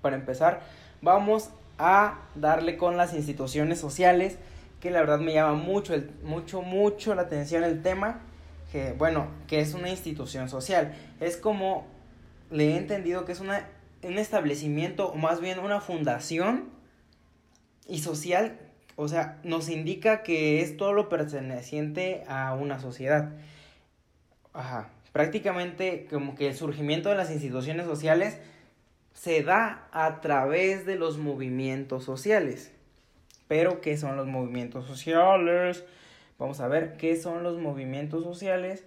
Para empezar, vamos a darle con las instituciones sociales, que la verdad me llama mucho, mucho, mucho la atención el tema, que bueno, que es una institución social. Es como le he entendido que es una, un establecimiento, o más bien una fundación y social, o sea, nos indica que es todo lo perteneciente a una sociedad. Ajá. Prácticamente como que el surgimiento de las instituciones sociales se da a través de los movimientos sociales. Pero, ¿qué son los movimientos sociales? Vamos a ver qué son los movimientos sociales.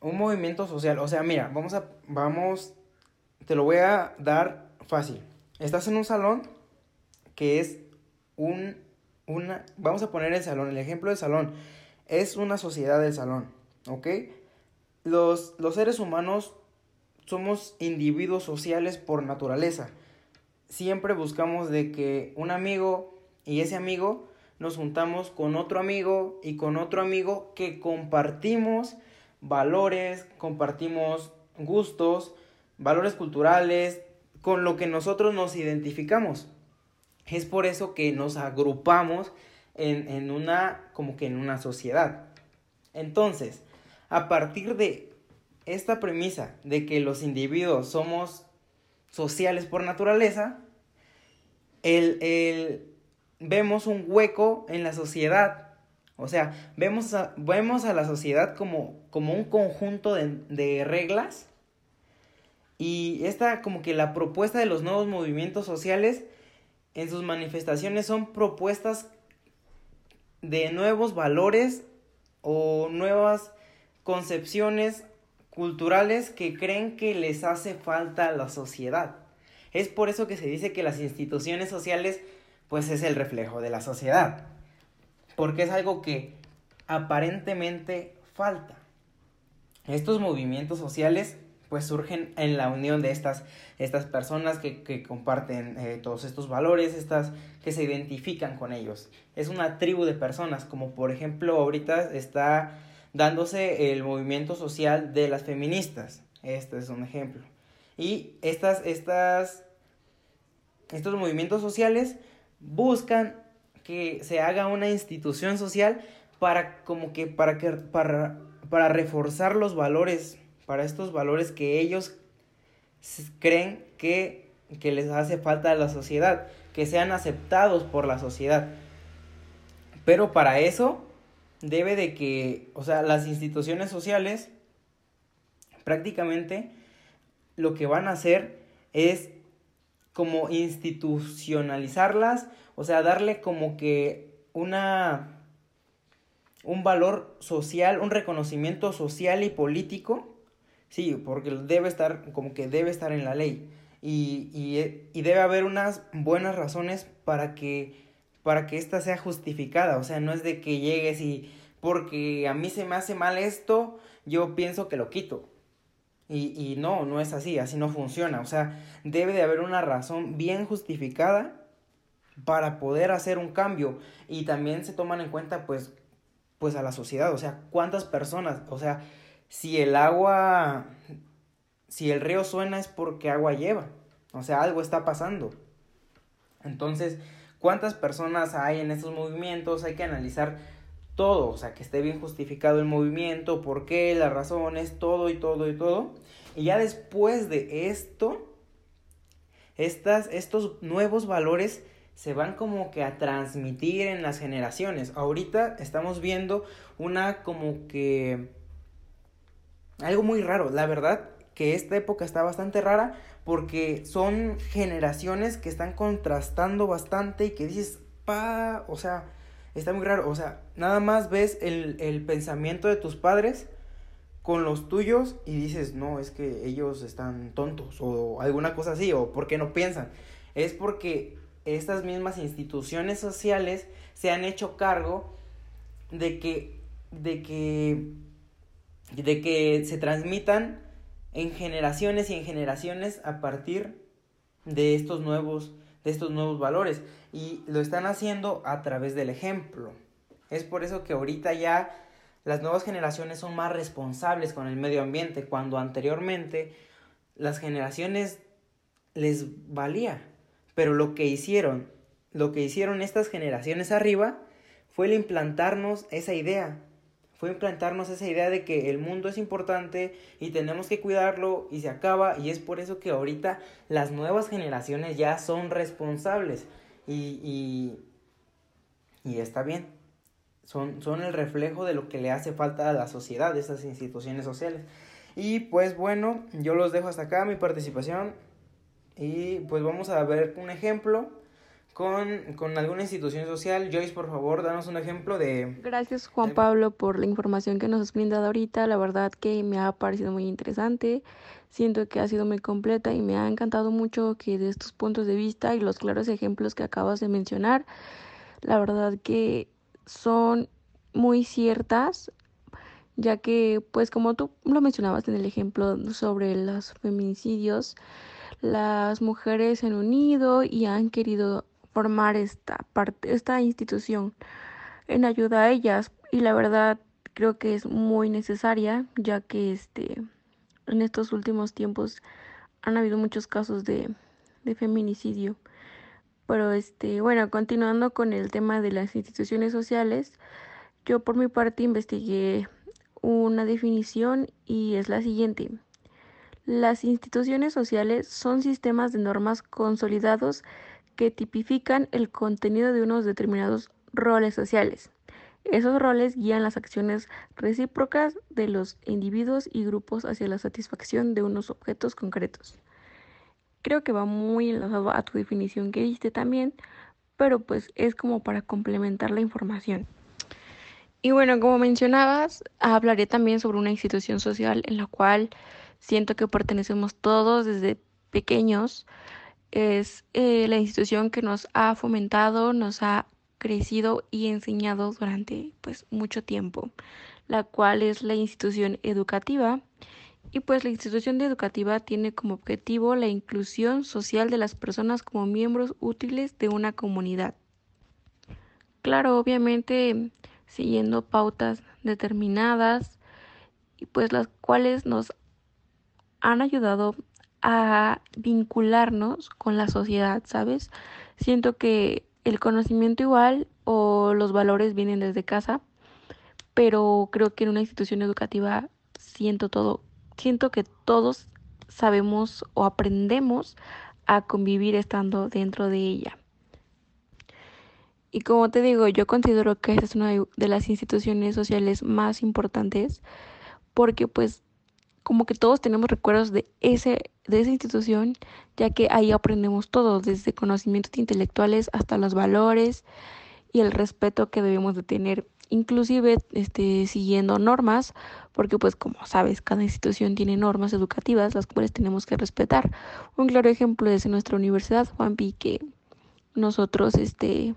Un movimiento social, o sea, mira, vamos a, vamos, te lo voy a dar fácil. Estás en un salón que es un, una, vamos a poner el salón, el ejemplo del salón, es una sociedad del salón, ¿ok? Los, los seres humanos somos individuos sociales por naturaleza. Siempre buscamos de que un amigo y ese amigo nos juntamos con otro amigo y con otro amigo que compartimos valores, compartimos gustos, valores culturales, con lo que nosotros nos identificamos. Es por eso que nos agrupamos en, en una, como que en una sociedad. Entonces, a partir de esta premisa de que los individuos somos sociales por naturaleza, el, vemos un hueco en la sociedad. O sea, vemos a, vemos a la sociedad como, como un conjunto de, de reglas. Y esta como que la propuesta de los nuevos movimientos sociales en sus manifestaciones son propuestas de nuevos valores o nuevas concepciones culturales que creen que les hace falta a la sociedad. Es por eso que se dice que las instituciones sociales pues es el reflejo de la sociedad. Porque es algo que aparentemente falta. Estos movimientos sociales pues surgen en la unión de estas, estas personas que, comparten eh, todos estos valores, estas que se identifican con ellos. Es una tribu de personas, como por ejemplo ahorita está dándose el movimiento social de las feministas. Este es un ejemplo. Y estas, estas, estos movimientos sociales buscan que se haga una institución social para como que para que para, para reforzar los valores, para estos valores que ellos creen que, que les hace falta a la sociedad, que sean aceptados por la sociedad. Pero para eso debe de que, o sea, las instituciones sociales prácticamente lo que van a hacer es como institucionalizarlas, o sea, darle como que una un valor social, un reconocimiento social y político, sí, porque debe estar, como que debe estar en la ley. Y, y, y debe haber unas buenas razones para que para que ésta sea justificada. O sea, no es de que llegues y porque a mí se me hace mal esto, yo pienso que lo quito. Y, y no, no es así, así no funciona. O sea, debe de haber una razón bien justificada para poder hacer un cambio. Y también se toman en cuenta, pues, pues a la sociedad. O sea, cuántas personas, o sea, si el agua, si el río suena es porque agua lleva. O sea, algo está pasando. Entonces, cuántas personas hay en estos movimientos, hay que analizar todo, o sea, que esté bien justificado el movimiento, por qué, las razones, todo y todo y todo. Y ya después de esto, estas, estos nuevos valores se van como que a transmitir en las generaciones. Ahorita estamos viendo una como que... Algo muy raro, la verdad que esta época está bastante rara porque son generaciones que están contrastando bastante y que dices, pa, o sea, está muy raro, o sea, nada más ves el, el pensamiento de tus padres con los tuyos y dices, no, es que ellos están tontos o alguna cosa así, o porque no piensan. Es porque estas mismas instituciones sociales se han hecho cargo de que, de que, de que se transmitan en generaciones y en generaciones a partir de estos nuevos de estos nuevos valores y lo están haciendo a través del ejemplo. Es por eso que ahorita ya las nuevas generaciones son más responsables con el medio ambiente, cuando anteriormente las generaciones les valía. Pero lo que hicieron, lo que hicieron estas generaciones arriba, fue el implantarnos esa idea. Fue implantarnos esa idea de que el mundo es importante y tenemos que cuidarlo y se acaba. Y es por eso que ahorita las nuevas generaciones ya son responsables. Y, y, y está bien. Son, son el reflejo de lo que le hace falta a la sociedad, a estas instituciones sociales. Y pues bueno, yo los dejo hasta acá mi participación. Y pues vamos a ver un ejemplo con, con, alguna institución social. Joyce, por favor, danos un ejemplo de... Gracias, Juan Pablo, por la información que nos has brindado ahorita. La verdad que me ha parecido muy interesante. Siento que ha sido muy completa y me ha encantado mucho que de estos puntos de vista y los claros ejemplos que acabas de mencionar, la verdad que son muy ciertas, ya que, pues como tú lo mencionabas en el ejemplo sobre los feminicidios, las mujeres se han unido y han querido formar esta parte, esta institución en ayuda a ellas y la verdad creo que es muy necesaria ya que este en estos últimos tiempos han habido muchos casos de, feminicidio. Pero este, bueno, continuando con el tema de las instituciones sociales, yo por mi parte investigué una definición y es la siguiente. Las instituciones sociales son sistemas de normas consolidados que tipifican el contenido de unos determinados roles sociales. Esos roles guían las acciones recíprocas de los individuos y grupos hacia la satisfacción de unos objetos concretos. Creo que va muy enlazado a tu definición que diste también, pero pues es como para complementar la información. Y bueno, como mencionabas, hablaré también sobre una institución social en la cual siento que pertenecemos todos desde pequeños es eh, la institución que nos ha fomentado, nos ha crecido y enseñado durante pues mucho tiempo, la cual es la institución educativa. Y pues la institución educativa tiene como objetivo la inclusión social de las personas como miembros útiles de una comunidad. Claro, obviamente siguiendo pautas determinadas y pues las cuales nos han ayudado a vincularnos con la sociedad, ¿sabes? Siento que el conocimiento igual o los valores vienen desde casa, pero creo que en una institución educativa siento todo, siento que todos sabemos o aprendemos a convivir estando dentro de ella. Y como te digo, yo considero que esta es una de las instituciones sociales más importantes porque pues como que todos tenemos recuerdos de, ese, de esa institución, ya que ahí aprendemos todo, desde conocimientos intelectuales hasta los valores y el respeto que debemos de tener, inclusive este, siguiendo normas, porque pues como sabes, cada institución tiene normas educativas, las cuales tenemos que respetar. Un claro ejemplo es en nuestra universidad, Juanpi, que nosotros este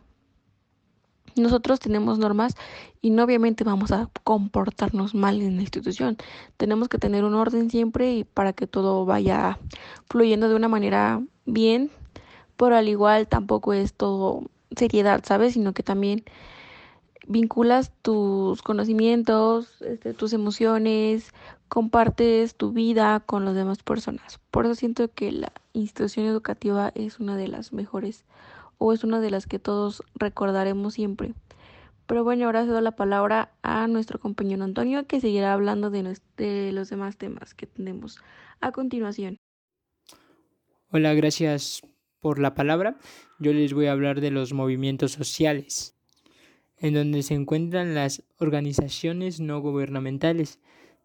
nosotros tenemos normas y no obviamente vamos a comportarnos mal en la institución. Tenemos que tener un orden siempre y para que todo vaya fluyendo de una manera bien, pero al igual tampoco es todo seriedad, ¿sabes? Sino que también vinculas tus conocimientos, este, tus emociones, compartes tu vida con las demás personas. Por eso siento que la institución educativa es una de las mejores o es una de las que todos recordaremos siempre. Pero bueno, ahora cedo la palabra a nuestro compañero Antonio que seguirá hablando de, los demás temas que tenemos a continuación. Hola, gracias por la palabra. Yo les voy a hablar de los movimientos sociales, en donde se encuentran las organizaciones no gubernamentales.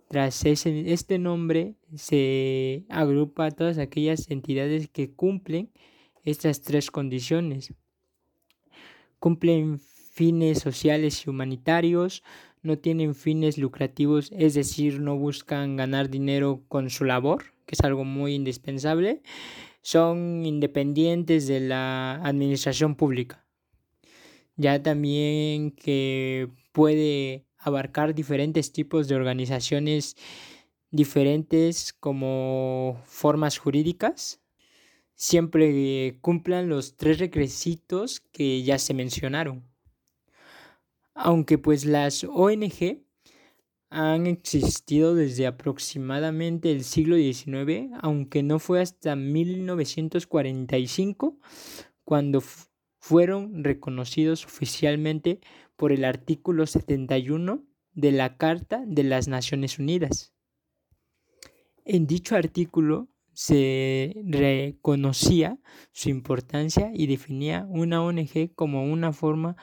Tras este nombre se agrupa a todas aquellas entidades que cumplen estas tres condiciones. Cumplen fines sociales y humanitarios, no tienen fines lucrativos, es decir, no buscan ganar dinero con su labor, que es algo muy indispensable, son independientes de la administración pública. Ya también que puede abarcar diferentes tipos de organizaciones diferentes como formas jurídicas, siempre cumplan los tres requisitos que ya se mencionaron. Aunque pues las ONG han existido desde aproximadamente el siglo XIX, aunque no fue hasta 1945 cuando fueron reconocidos oficialmente por el artículo 71 de la Carta de las Naciones Unidas. En dicho artículo se reconocía su importancia y definía una ONG como una forma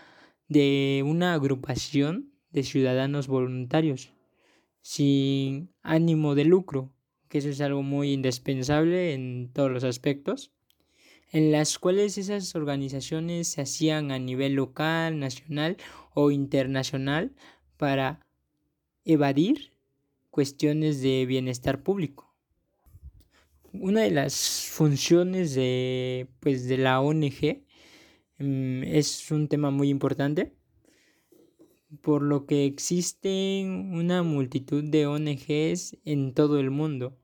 de una agrupación de ciudadanos voluntarios sin ánimo de lucro, que eso es algo muy indispensable en todos los aspectos, en las cuales esas organizaciones se hacían a nivel local, nacional o internacional para evadir cuestiones de bienestar público. Una de las funciones de, pues, de la ONG mm, es un tema muy importante por lo que existen una multitud de ONGs en todo el mundo,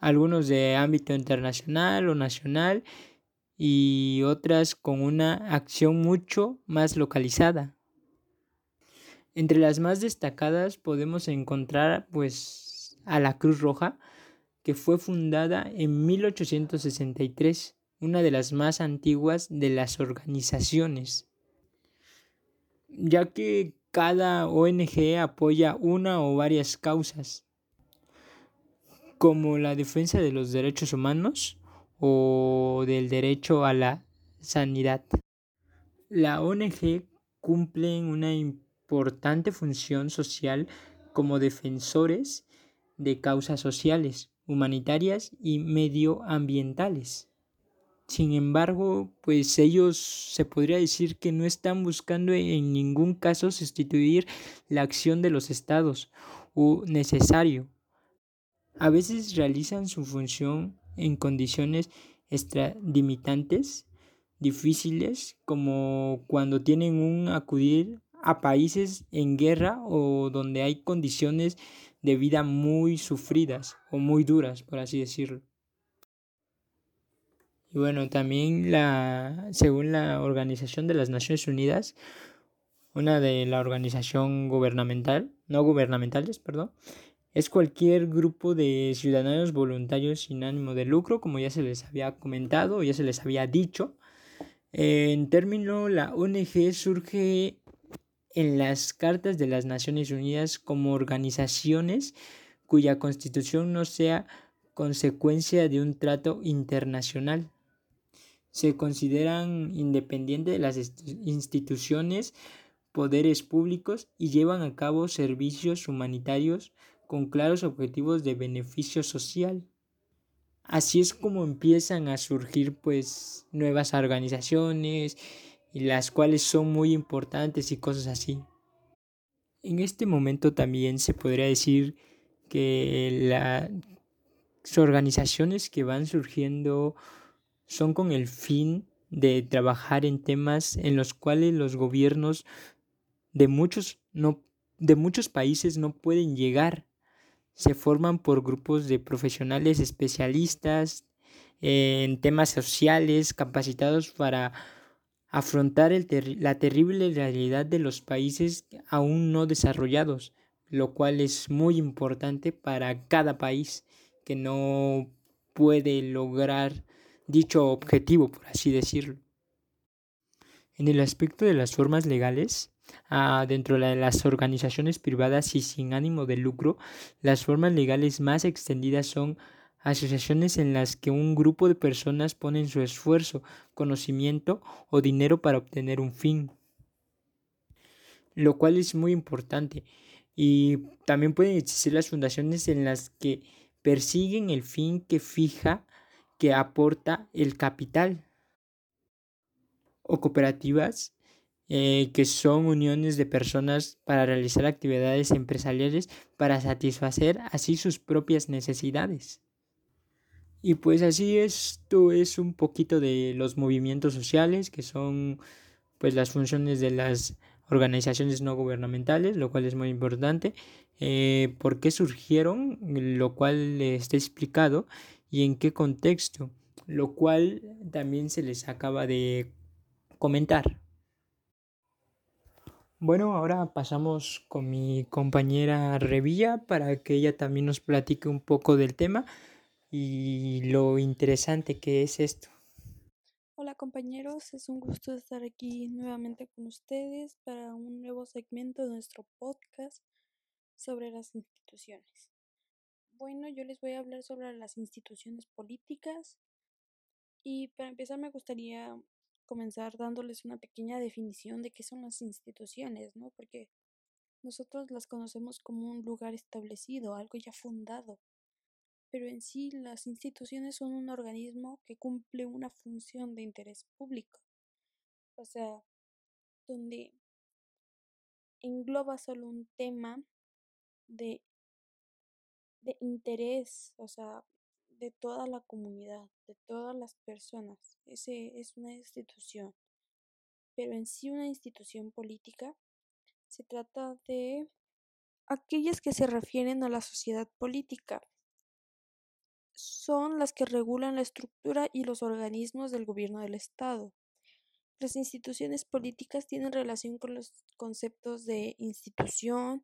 algunos de ámbito internacional o nacional y otras con una acción mucho más localizada. Entre las más destacadas podemos encontrar pues a la Cruz Roja, que fue fundada en 1863, una de las más antiguas de las organizaciones, ya que cada ONG apoya una o varias causas, como la defensa de los derechos humanos o del derecho a la sanidad. La ONG cumple una importante función social como defensores de causas sociales, humanitarias y medioambientales. Sin embargo, pues ellos se podría decir que no están buscando en ningún caso sustituir la acción de los estados o necesario. A veces realizan su función en condiciones extradimitantes difíciles como cuando tienen un acudir a países en guerra o donde hay condiciones de vida muy sufridas o muy duras, por así decirlo. Y bueno, también la, según la Organización de las Naciones Unidas, una de la organización gubernamental, no gubernamentales, perdón, es cualquier grupo de ciudadanos voluntarios sin ánimo de lucro, como ya se les había comentado, ya se les había dicho. En término, la ONG surge en las cartas de las Naciones Unidas como organizaciones cuya constitución no sea consecuencia de un trato internacional se consideran independientes de las instituciones, poderes públicos y llevan a cabo servicios humanitarios con claros objetivos de beneficio social. Así es como empiezan a surgir pues nuevas organizaciones y las cuales son muy importantes y cosas así. En este momento también se podría decir que las organizaciones que van surgiendo son con el fin de trabajar en temas en los cuales los gobiernos de muchos, no, de muchos países no pueden llegar. Se forman por grupos de profesionales especialistas en temas sociales capacitados para afrontar la terrible realidad de los países aún no desarrollados, lo cual es muy importante para cada país que no puede lograr dicho objetivo, por así decirlo. En el aspecto de las formas legales, ah, dentro de las organizaciones privadas y sin ánimo de lucro, las formas legales más extendidas son asociaciones en las que un grupo de personas ponen su esfuerzo, conocimiento o dinero para obtener un fin, lo cual es muy importante. Y también pueden existir las fundaciones en las que persiguen el fin que fija que aporta el capital o cooperativas eh, que son uniones de personas para realizar actividades empresariales para satisfacer así sus propias necesidades. Y pues así esto es un poquito de los movimientos sociales que son pues las funciones de las organizaciones no gubernamentales, lo cual es muy importante. Eh, ¿Por qué surgieron? Lo cual está explicado y en qué contexto, lo cual también se les acaba de comentar. Bueno, ahora pasamos con mi compañera Revilla para que ella también nos platique un poco del tema y lo interesante que es esto. Hola compañeros, es un gusto estar aquí nuevamente con ustedes para un nuevo segmento de nuestro podcast sobre las instituciones. Bueno, yo les voy a hablar sobre las instituciones políticas y para empezar me gustaría comenzar dándoles una pequeña definición de qué son las instituciones, ¿no? Porque nosotros las conocemos como un lugar establecido, algo ya fundado. Pero en sí las instituciones son un organismo que cumple una función de interés público. O sea, donde engloba solo un tema de, de interés, o sea, de toda la comunidad, de todas las personas. Ese es una institución. Pero en sí una institución política se trata de aquellas que se refieren a la sociedad política. Son las que regulan la estructura y los organismos del gobierno del Estado. Las instituciones políticas tienen relación con los conceptos de institución,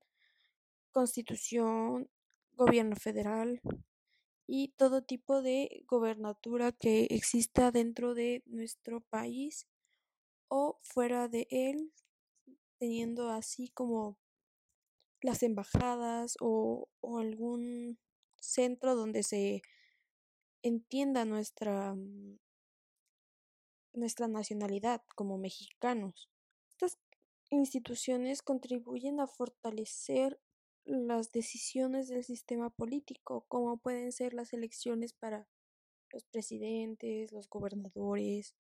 constitución, gobierno federal, y todo tipo de gobernatura que exista dentro de nuestro país o fuera de él, teniendo así como las embajadas o, o algún centro donde se entienda nuestra, mm, nuestra nacionalidad como mexicanos. Estas instituciones contribuyen a fortalecer las decisiones del sistema político, como pueden ser las elecciones para los presidentes, los gobernadores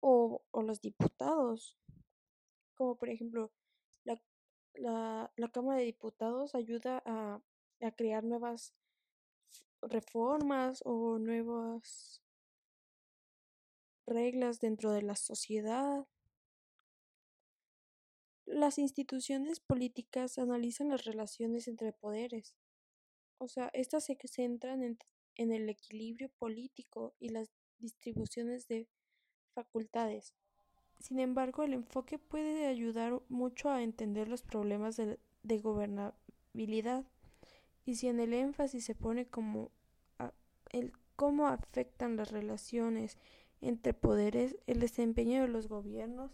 o, los diputados. Como por ejemplo, la, la, la Cámara de Diputados ayuda a, a crear nuevas reformas o nuevas reglas dentro de la sociedad las instituciones políticas analizan las relaciones entre poderes. O sea, estas se centran en, el equilibrio político y las distribuciones de facultades. Sin embargo, el enfoque puede ayudar mucho a entender los problemas de, de gobernabilidad. Y si en el énfasis se pone como el cómo afectan las relaciones entre poderes, el desempeño de los gobiernos,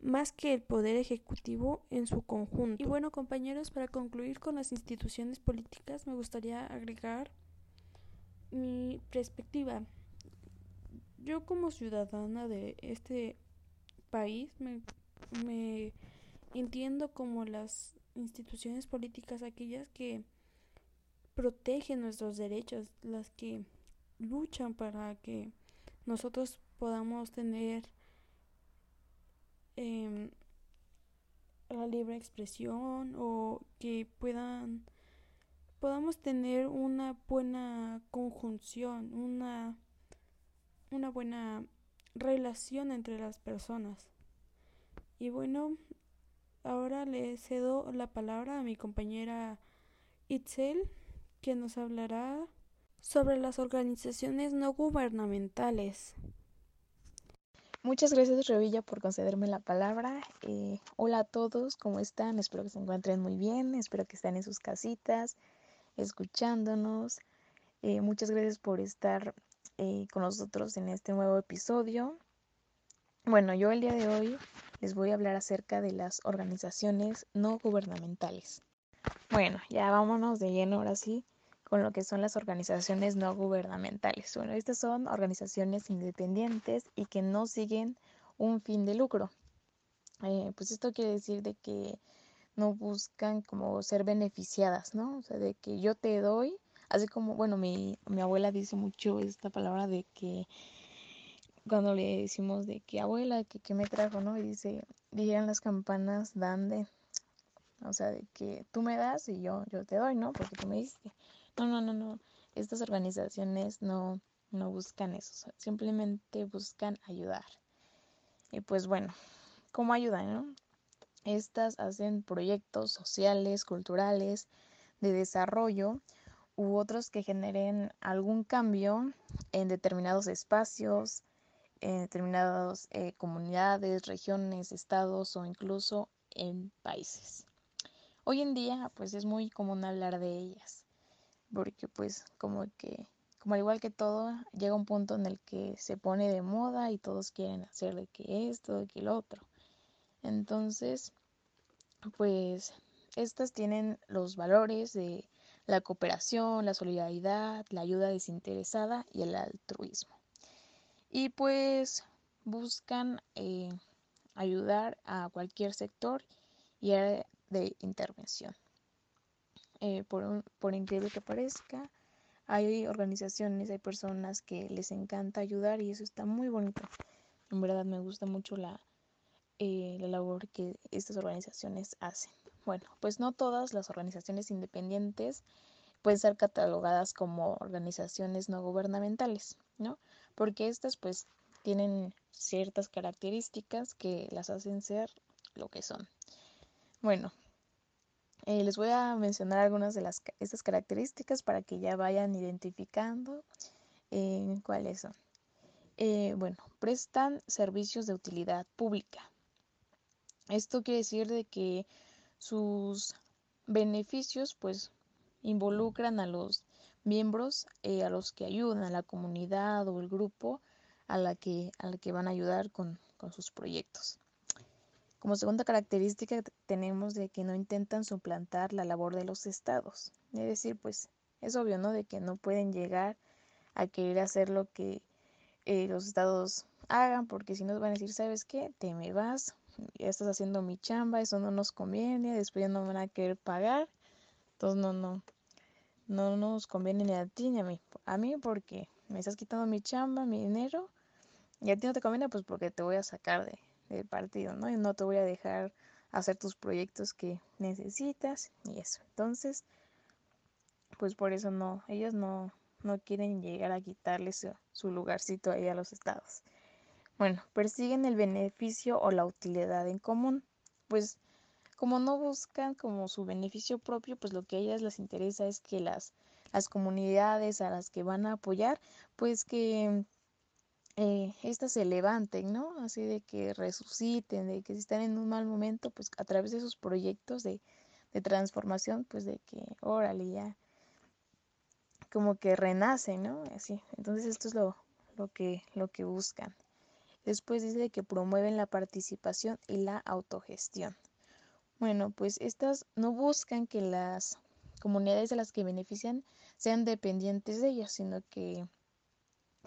más que el poder ejecutivo en su conjunto. Y bueno, compañeros, para concluir con las instituciones políticas, me gustaría agregar mi perspectiva. Yo como ciudadana de este país me, me entiendo como las instituciones políticas aquellas que protegen nuestros derechos, las que luchan para que nosotros podamos tener eh, la libre expresión o que puedan podamos tener una buena conjunción, una una buena relación entre las personas. Y bueno, ahora le cedo la palabra a mi compañera Itzel, que nos hablará sobre las organizaciones no gubernamentales. Muchas gracias Revilla por concederme la palabra. Eh, hola a todos, ¿cómo están? Espero que se encuentren muy bien, espero que estén en sus casitas, escuchándonos. Eh, muchas gracias por estar eh, con nosotros en este nuevo episodio. Bueno, yo el día de hoy les voy a hablar acerca de las organizaciones no gubernamentales. Bueno, ya vámonos de lleno ahora sí con lo que son las organizaciones no gubernamentales. Bueno, estas son organizaciones independientes y que no siguen un fin de lucro. Eh, pues esto quiere decir de que no buscan como ser beneficiadas, ¿no? O sea, de que yo te doy, así como, bueno, mi, mi abuela dice mucho esta palabra de que cuando le decimos de que abuela, que, me trajo, ¿no? Y dice, dijeron las campanas, dan de, o sea, de que tú me das y yo, yo te doy, ¿no? Porque tú me diste. No, no, no, no. Estas organizaciones no, no buscan eso, simplemente buscan ayudar. Y pues bueno, ¿cómo ayudan? No? Estas hacen proyectos sociales, culturales, de desarrollo u otros que generen algún cambio en determinados espacios, en determinadas eh, comunidades, regiones, estados o incluso en países. Hoy en día pues es muy común hablar de ellas, porque pues como que, como al igual que todo, llega un punto en el que se pone de moda y todos quieren hacer de que esto, de que el otro. Entonces, pues estas tienen los valores de la cooperación, la solidaridad, la ayuda desinteresada y el altruismo. Y pues buscan eh, ayudar a cualquier sector y área de intervención. Eh, por, por increíble que parezca, hay organizaciones, hay personas que les encanta ayudar y eso está muy bonito. En verdad me gusta mucho la, eh, la labor que estas organizaciones hacen. Bueno, pues no todas las organizaciones independientes pueden ser catalogadas como organizaciones no gubernamentales, ¿no? Porque estas pues tienen ciertas características que las hacen ser lo que son. Bueno, eh, les voy a mencionar algunas de las, estas características para que ya vayan identificando eh, cuáles son. Eh, bueno, prestan servicios de utilidad pública. Esto quiere decir de que sus beneficios pues involucran a los miembros a los que ayudan, a la comunidad o el grupo a la que, a la que van a ayudar con, con sus proyectos. Como segunda característica tenemos de que no intentan suplantar la labor de los estados. Es decir, pues es obvio, ¿no? De que no pueden llegar a querer hacer lo que eh, los estados hagan, porque si no van a decir, ¿sabes qué? Te me vas, ya estás haciendo mi chamba, eso no nos conviene, después ya no van a querer pagar. Entonces no, no, no nos conviene ni a ti ni a mí. A mí porque me estás quitando mi chamba, mi dinero, y a ti no te conviene, pues porque te voy a sacar de, del partido, ¿no? No te voy a dejar hacer tus proyectos que necesitas y eso. Entonces, pues por eso no, ellos no, no quieren llegar a quitarle su, su lugarcito ahí a los estados. Bueno, persiguen el beneficio o la utilidad en común. Pues como no buscan como su beneficio propio, pues lo que a ellas les interesa es que las, las comunidades a las que van a apoyar, pues que eh, estas se levanten, ¿no? Así de que resuciten, de que si están en un mal momento, pues a través de sus proyectos de, transformación, pues de que, órale, ya, como que renacen, ¿no? Así. Entonces esto es lo, lo, que, lo que buscan. Después dice que promueven la participación y la autogestión. Bueno, pues estas no buscan que las comunidades a las que benefician sean dependientes de ellas, sino que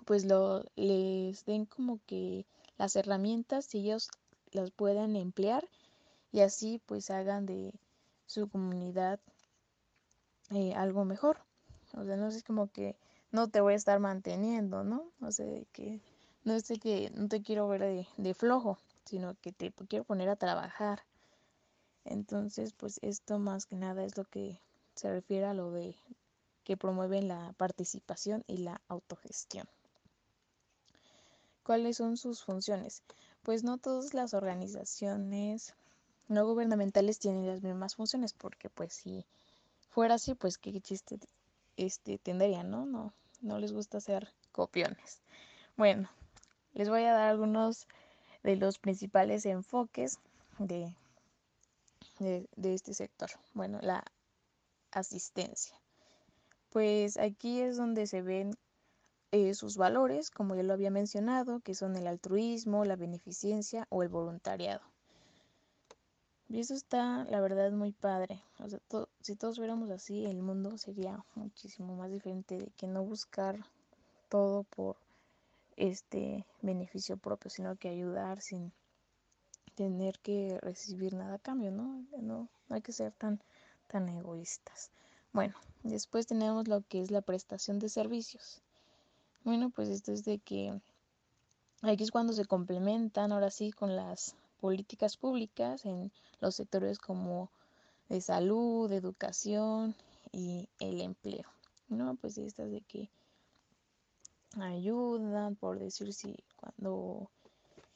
pues lo, les den como que las herramientas y ellos las puedan emplear y así pues hagan de su comunidad eh, algo mejor. O sea, no es como que no te voy a estar manteniendo, ¿no? O sea, que no es que no te quiero ver de, de flojo, sino que te quiero poner a trabajar. Entonces, pues esto más que nada es lo que se refiere a lo de que promueven la participación y la autogestión. ¿Cuáles son sus funciones? Pues no todas las organizaciones no gubernamentales tienen las mismas funciones, porque pues si fuera así, pues qué chiste este tendrían, ¿no? No, no les gusta hacer copiones. Bueno, les voy a dar algunos de los principales enfoques de, de, de este sector. Bueno, la asistencia. Pues aquí es donde se ven eh, sus valores, como ya lo había mencionado, que son el altruismo, la beneficencia o el voluntariado. Y eso está, la verdad, muy padre. O sea, si todos fuéramos así, el mundo sería muchísimo más diferente de que no buscar todo por este beneficio propio, sino que ayudar sin tener que recibir nada a cambio, ¿no? No, no hay que ser tan, tan egoístas. Bueno, después tenemos lo que es la prestación de servicios. Bueno, pues esto es de que aquí es cuando se complementan ahora sí con las políticas públicas en los sectores como de salud, de educación y el empleo. ¿no? Pues estas de que ayudan, por decir si cuando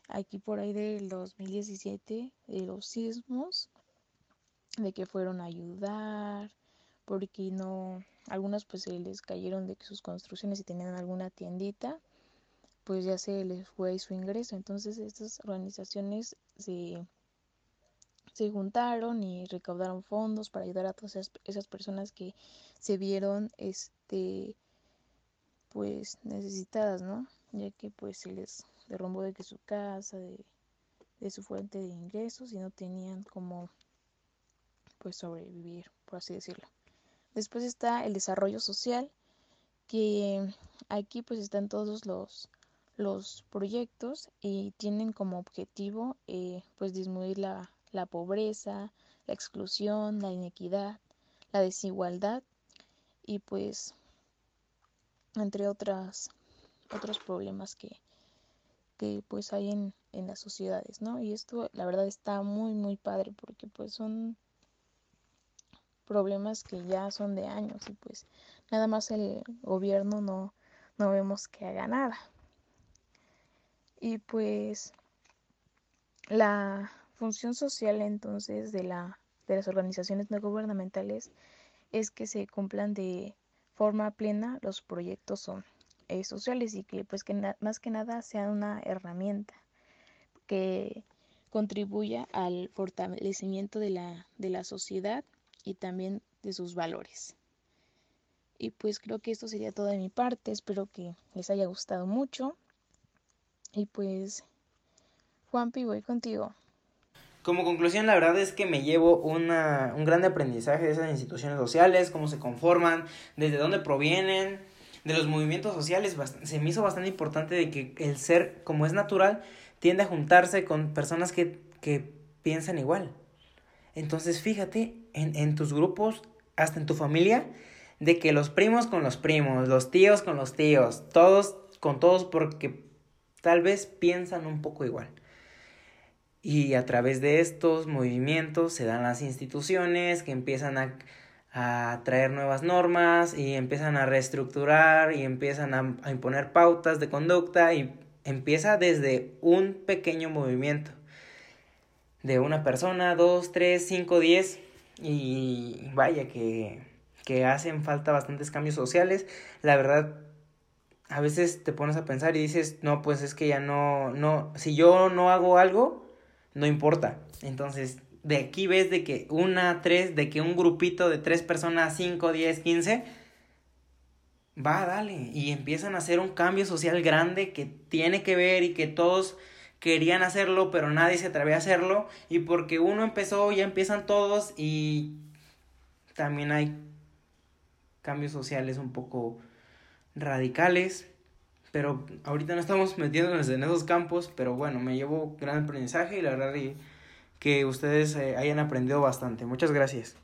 aquí por ahí del 2017 de los sismos, de que fueron a ayudar, porque no, algunas pues se les cayeron de sus construcciones y tenían alguna tiendita, pues ya se les fue su ingreso. Entonces estas organizaciones se, se juntaron y recaudaron fondos para ayudar a todas esas, personas que se vieron este pues necesitadas, ¿no? Ya que pues se les derrumbó de que su casa, de, de su fuente de ingresos y no tenían como pues sobrevivir, por así decirlo. Después está el desarrollo social, que aquí pues están todos los, los proyectos y tienen como objetivo eh, pues disminuir la, la pobreza, la exclusión, la inequidad, la desigualdad y pues entre otras otros problemas que, que pues hay en, en las sociedades, ¿no? Y esto la verdad está muy muy padre porque pues son problemas que ya son de años y pues nada más el gobierno no, no vemos que haga nada. Y pues la función social entonces de, la, de las organizaciones no gubernamentales es que se cumplan de forma plena los proyectos son, eh, sociales y que pues que más que nada sea una herramienta que contribuya al fortalecimiento de la, de la sociedad y también de sus valores. Y pues creo que esto sería todo de mi parte, espero que les haya gustado mucho. Y pues, Juanpi, voy contigo. Como conclusión, la verdad es que me llevo una, un gran aprendizaje de esas instituciones sociales, cómo se conforman, desde dónde provienen, de los movimientos sociales. Se me hizo bastante importante de que el ser, como es natural, tiende a juntarse con personas que, que piensan igual. Entonces, fíjate en, en tus grupos, hasta en tu familia, de que los primos con los primos, los tíos con los tíos, todos con todos porque tal vez piensan un poco igual. Y a través de estos movimientos se dan las instituciones que empiezan a, a traer nuevas normas y empiezan a reestructurar y empiezan a, a imponer pautas de conducta y empieza desde un pequeño movimiento de una persona, dos, tres, cinco, diez, y vaya que, que hacen falta bastantes cambios sociales. La verdad, a veces te pones a pensar y dices, no, pues es que ya no, no, si yo no hago algo, no importa. Entonces, de aquí ves de que una, tres, de que un grupito de tres personas, cinco, diez, quince, va, dale, y empiezan a hacer un cambio social grande que tiene que ver y que todos querían hacerlo, pero nadie se atrevía a hacerlo. Y porque uno empezó, ya empiezan todos y también hay cambios sociales un poco radicales. Pero ahorita no estamos metiéndonos en esos campos, pero bueno, me llevo gran aprendizaje y la verdad que ustedes eh, hayan aprendido bastante. Muchas gracias.